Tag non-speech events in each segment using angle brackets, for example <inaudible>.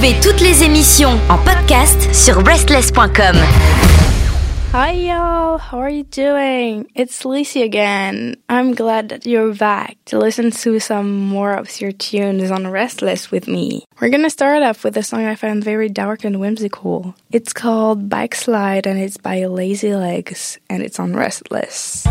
Toutes les émissions en podcast sur restless.com. Hi y'all, how are you doing? It's Lici again. I'm glad that you're back to listen to some more of your tunes on Restless with me. We're gonna start off with a song I found very dark and whimsical. It's called Backslide and it's by Lazy Legs and it's on Restless.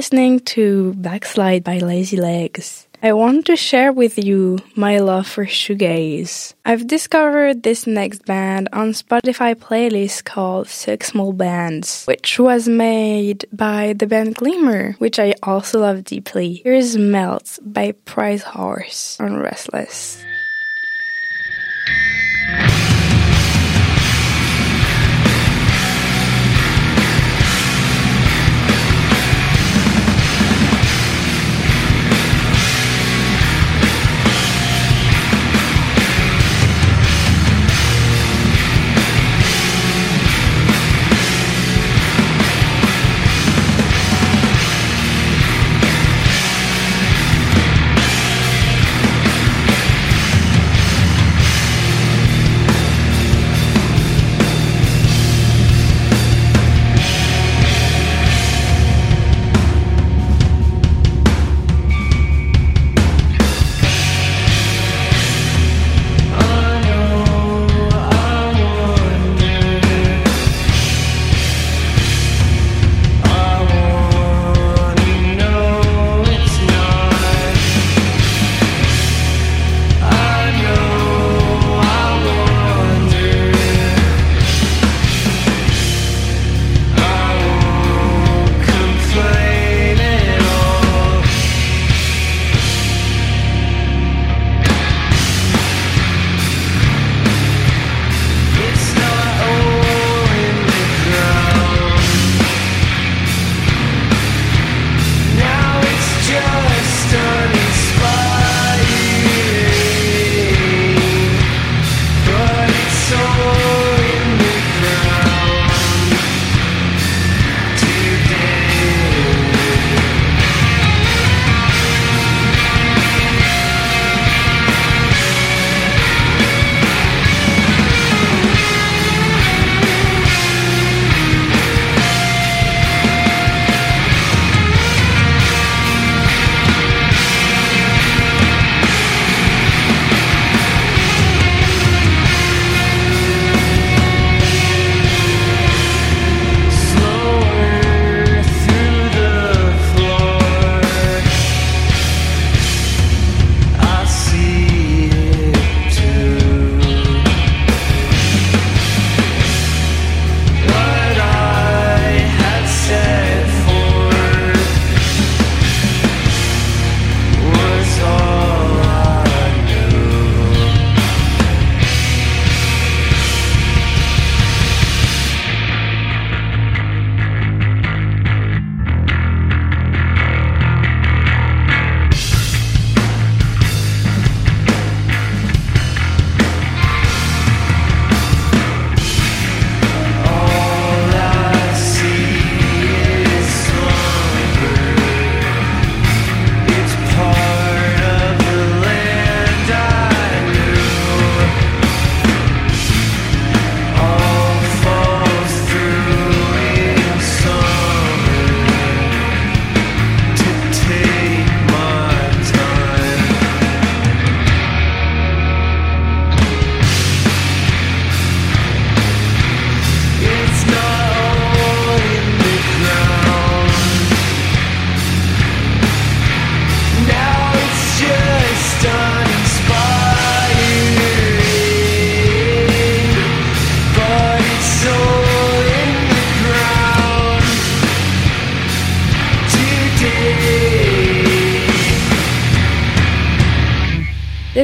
Listening to Backslide by Lazy Legs, I want to share with you my love for shoegaze. I've discovered this next band on Spotify playlist called Six Small Bands, which was made by the band Glimmer, which I also love deeply. Here's Melt by Prize Horse on Restless.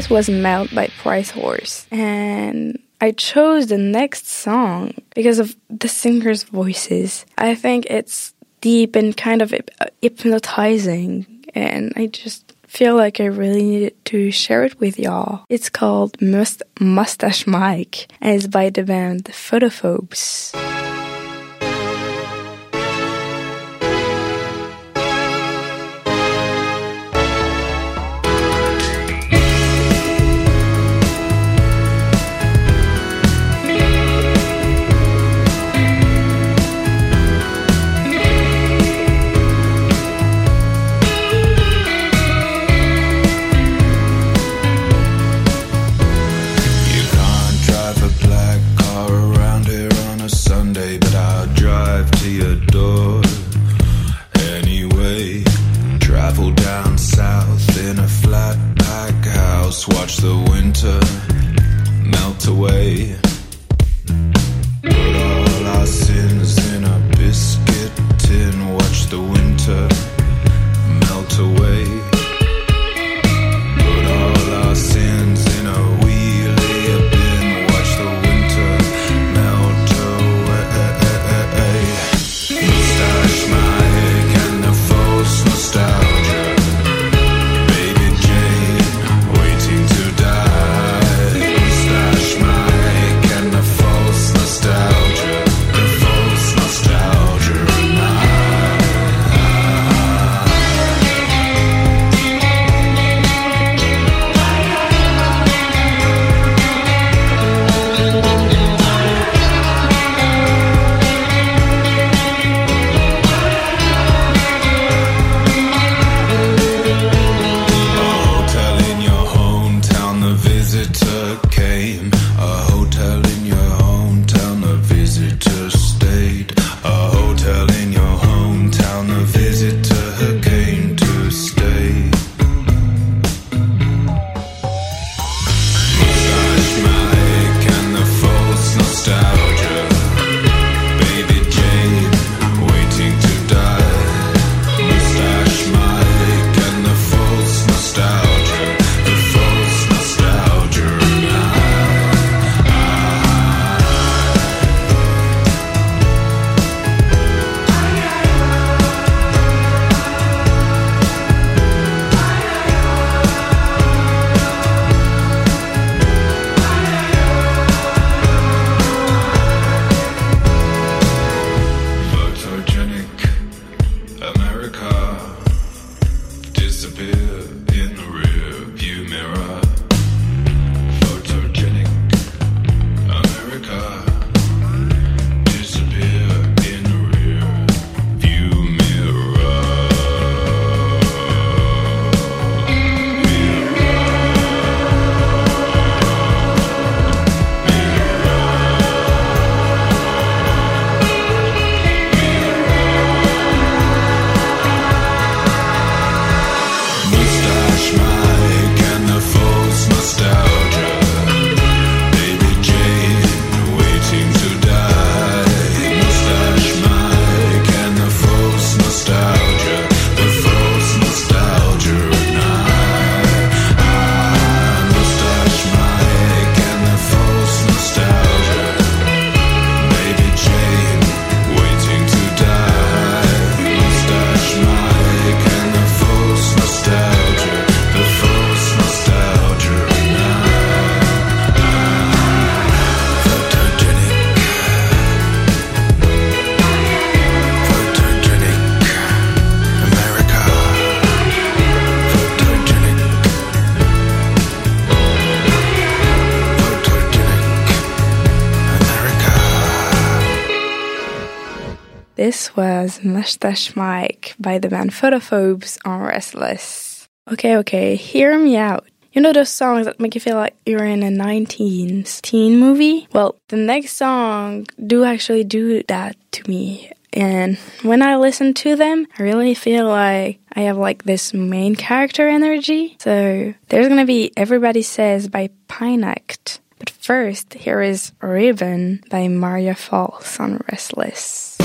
Was Melt by Prize Horse. And I chose the next song because of the singer's voices. I think it's deep and kind of uh, hypnotizing. And I just feel like I really needed to share it with y'all. It's called Must- Mustache Mike and it's by the band Phobophobes. Mustache Mike by the band Phobophobes on Restless. Okay, okay, hear me out. You know those songs that make you feel like you're in a 19s teen movie? Well, the next song do actually do that to me. And when I listen to them, I really feel like I have like this main character energy. So there's gonna be Everybody Says by Pinact. But first, here is Ribbon by Maria False on Restless.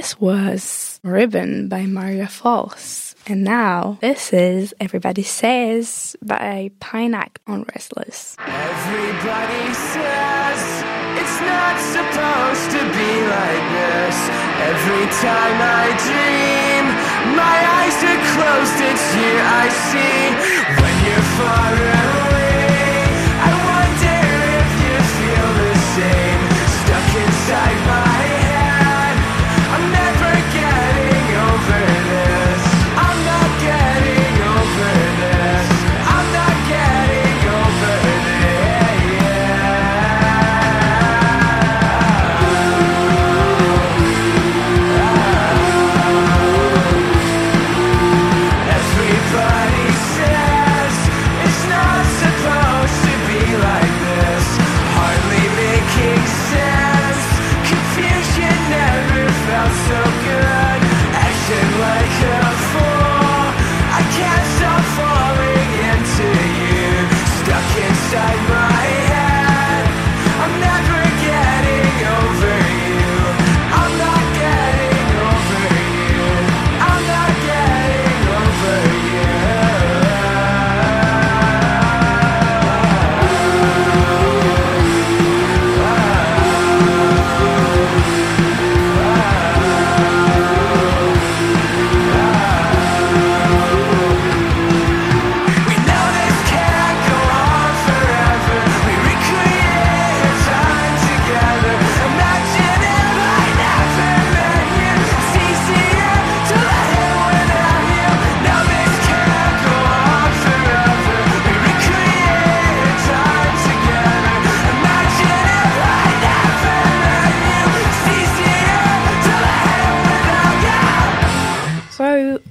This was Ribbon by Maria False. And now this is Everybody Says by Pinact on Restless. Everybody says it's not supposed to be like this. Every time I dream, my eyes are closed, it's you I see. When you're far away,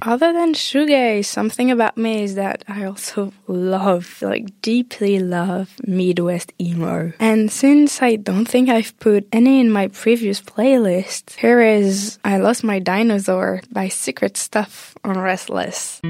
other than shoegaze, something about me is that I also love, like deeply love Midwest emo. And since I don't think I've put any in my previous playlist, here is I Lost My Dinosaur by Secret Stuff on Restless.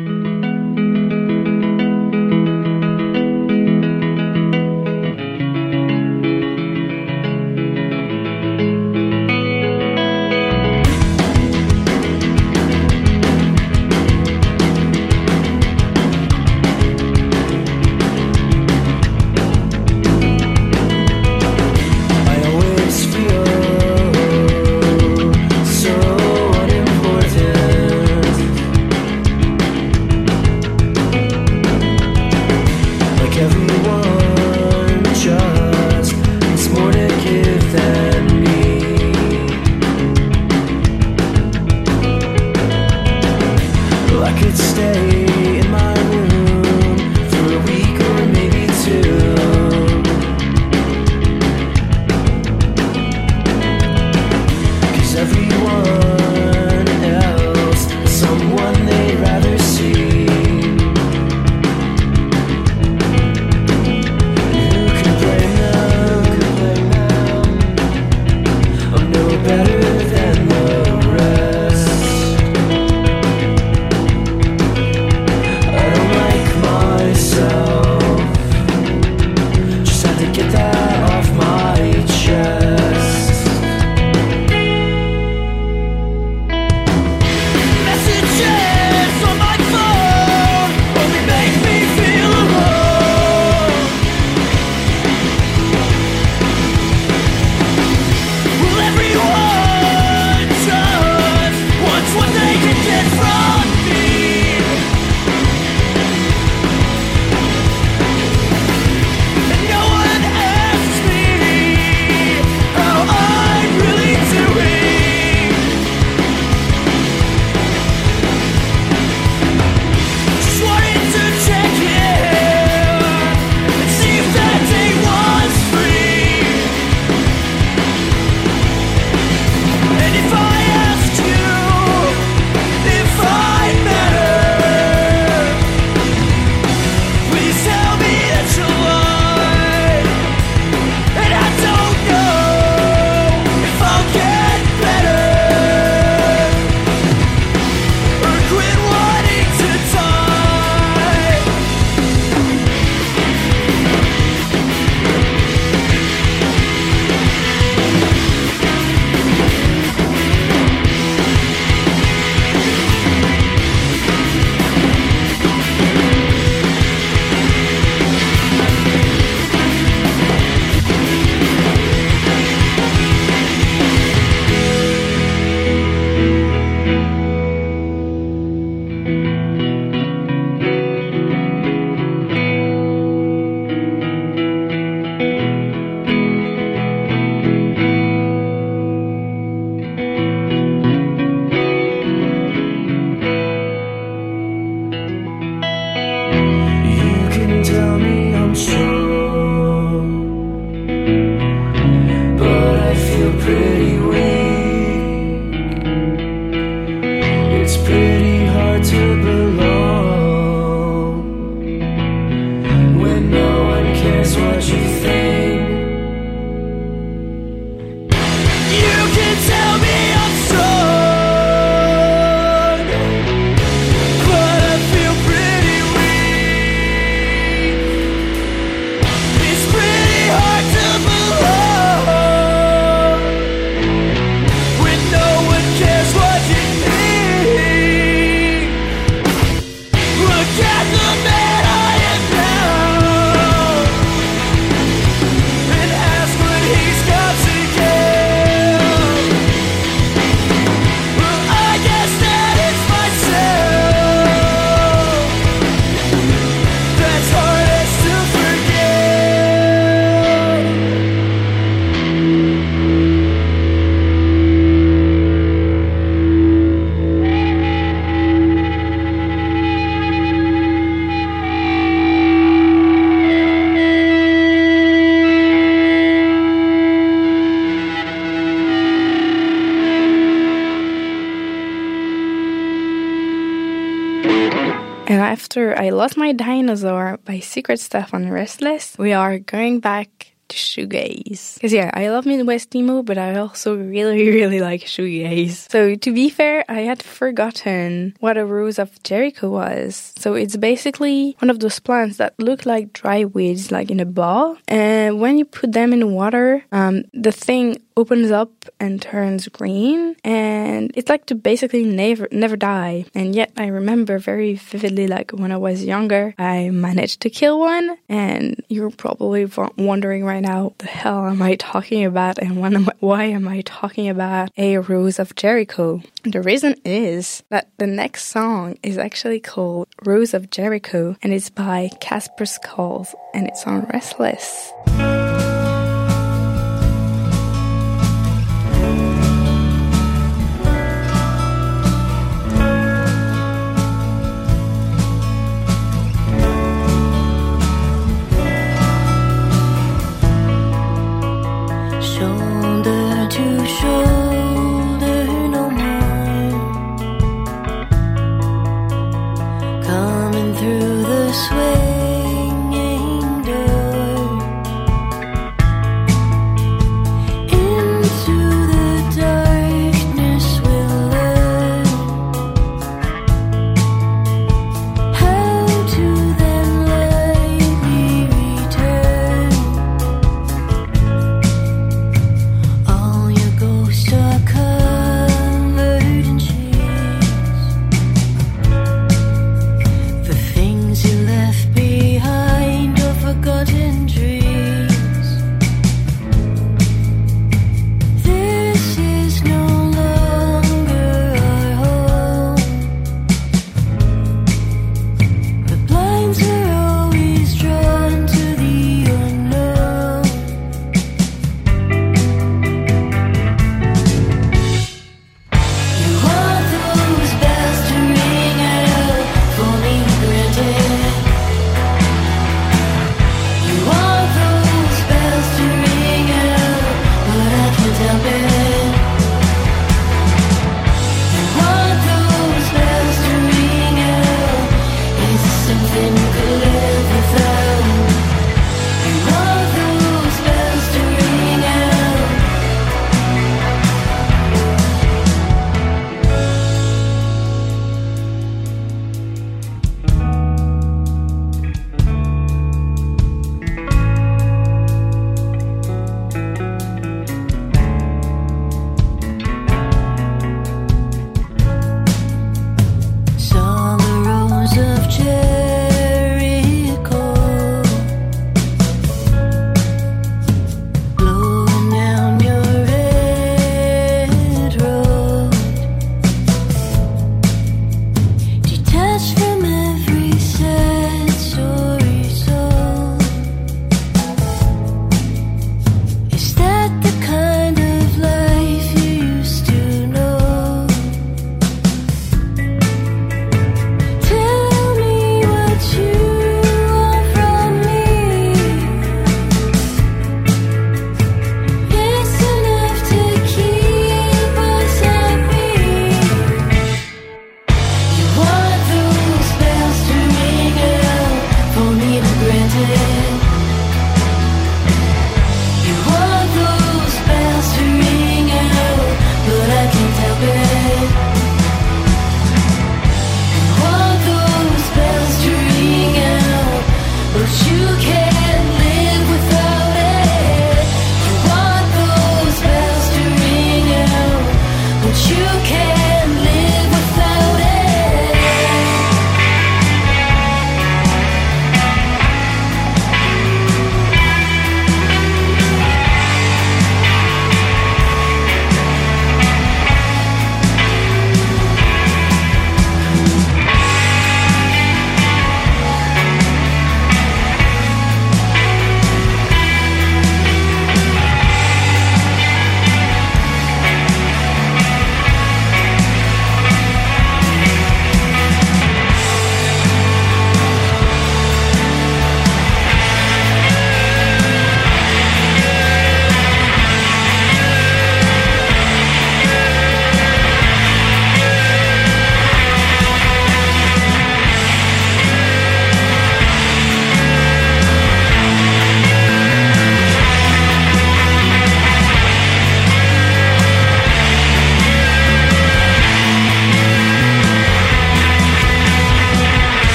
Dinosaur by Secret Stuff on Restless, we are going back to shoegaze. Because yeah, I love Midwest emo, but I also really, <laughs> really like shoegaze. So to be fair, I had forgotten what a rose of Jericho was. So it's basically one of those plants that look like dry weeds, like in a ball. And when you put them in water, um, the thing opens up and turns green and it's like to basically never never die. And yet i remember very vividly like when i was younger i managed to kill one and you're probably wondering right now the hell am i talking about and am I, why am i talking about a rose of jericho? The reason is that the next song is actually called rose of jericho and it's by Casper Skulls and it's on restless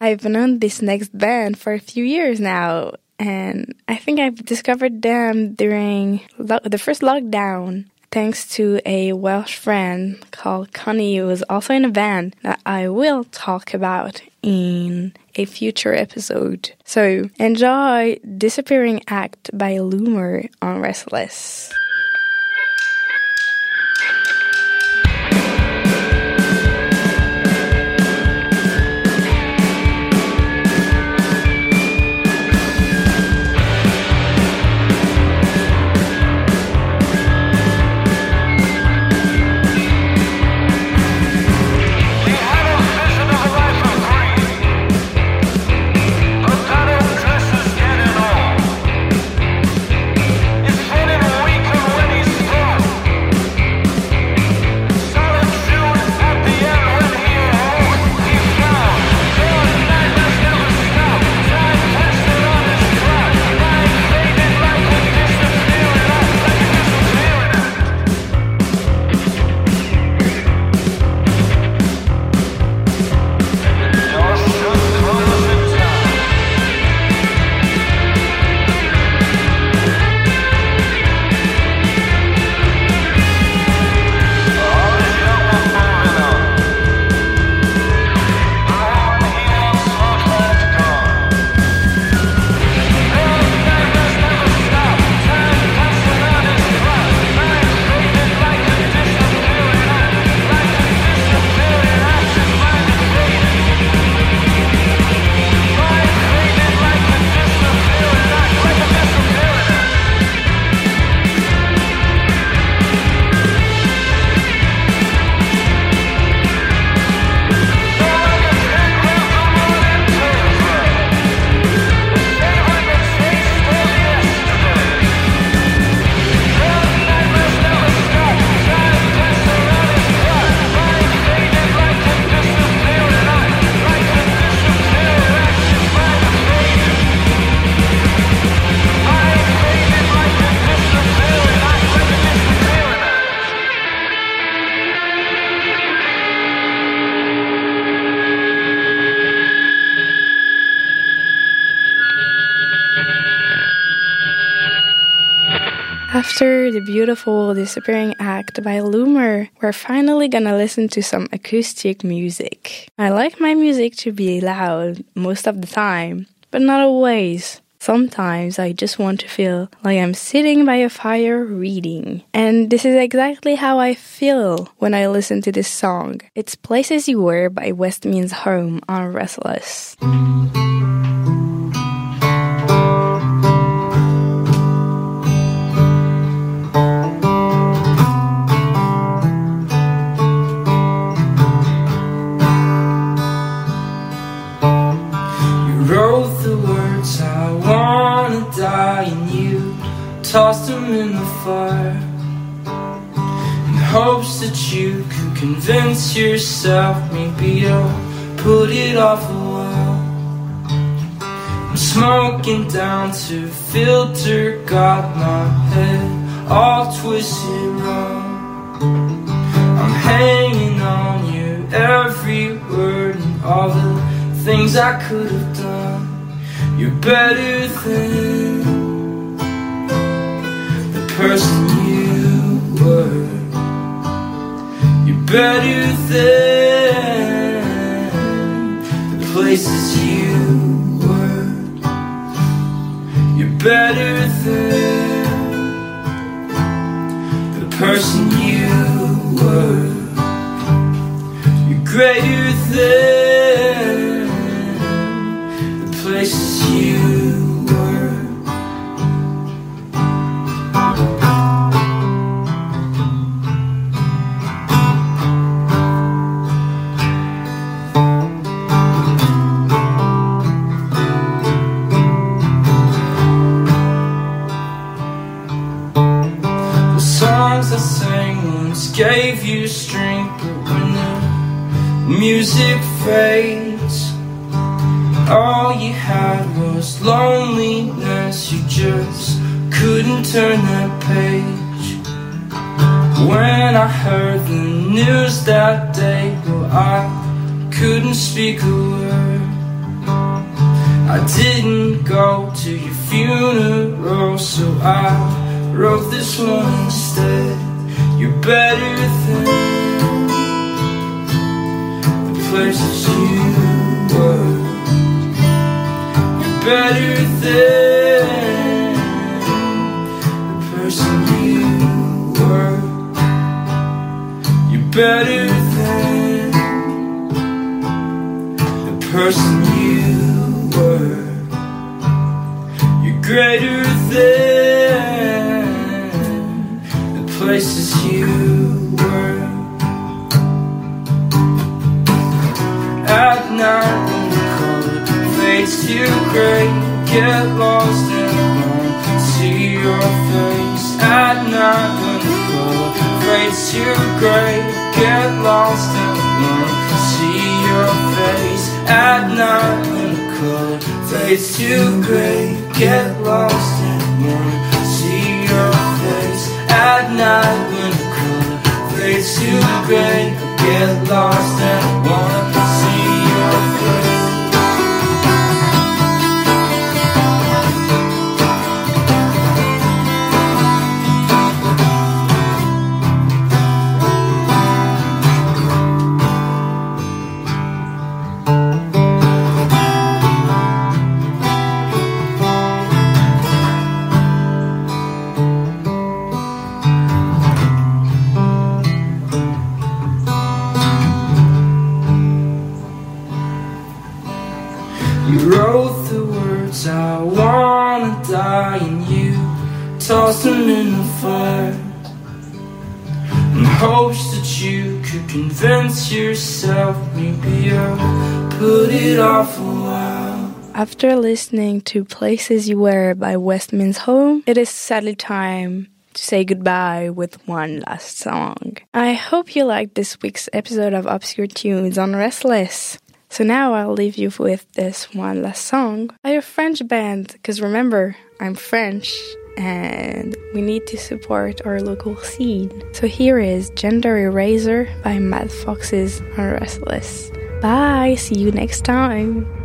I've known this next band for a few years now, and I think I've discovered them during lo- the first lockdown thanks to a Welsh friend called Connie who was also in a band that I will talk about in a future episode. So enjoy Disappearing Act by Lumer on Restless. After the beautiful Disappearing Act by Lumer, we're finally gonna listen to some acoustic music. I like my music to be loud most of the time, but not always. Sometimes I just want to feel like I'm sitting by a fire reading. And this is exactly how I feel when I listen to this song. It's Places You Were by West Means Home on Restless. That you could convince yourself maybe you'll put it off a while. I'm smoking down to filter, got my head all twisted wrong. I'm hanging on you every word and all the things I could have done. You're better than the person you better than the places you were. You're better than the person you were. You're greater than the places you speak a word. I didn't go to your funeral, so I wrote this one instead. You're better than the places you were. You're better than the person you were. You're better person you were. You're greater than the places you were. At night when the color fades to gray, get lost and won't see your face. At night when the color fades to gray, get lost and won't see your face. At night when the color fades to gray, get lost and won't see your face. At night when the color fades to gray, get lost and won't see convince yourself maybe I'll put it off a while After listening to Places You Were by West Means Home, it is sadly time to say goodbye with one last song. I hope you liked this week's episode of Obscure Tunes on Restless. So now I'll leave you with this one last song by a French band, because remember, I'm French and we need to support our local scene. So here is Gender Eraser by Mad Foxes on Restless. Bye, see you next time.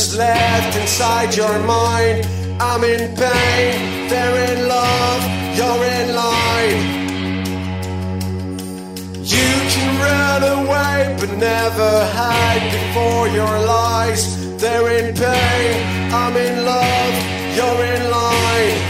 Is left inside your mind? I'm in pain, they're in love, you're in line. You can run away, but never hide before your lies. They're in pain, I'm in love, you're in line.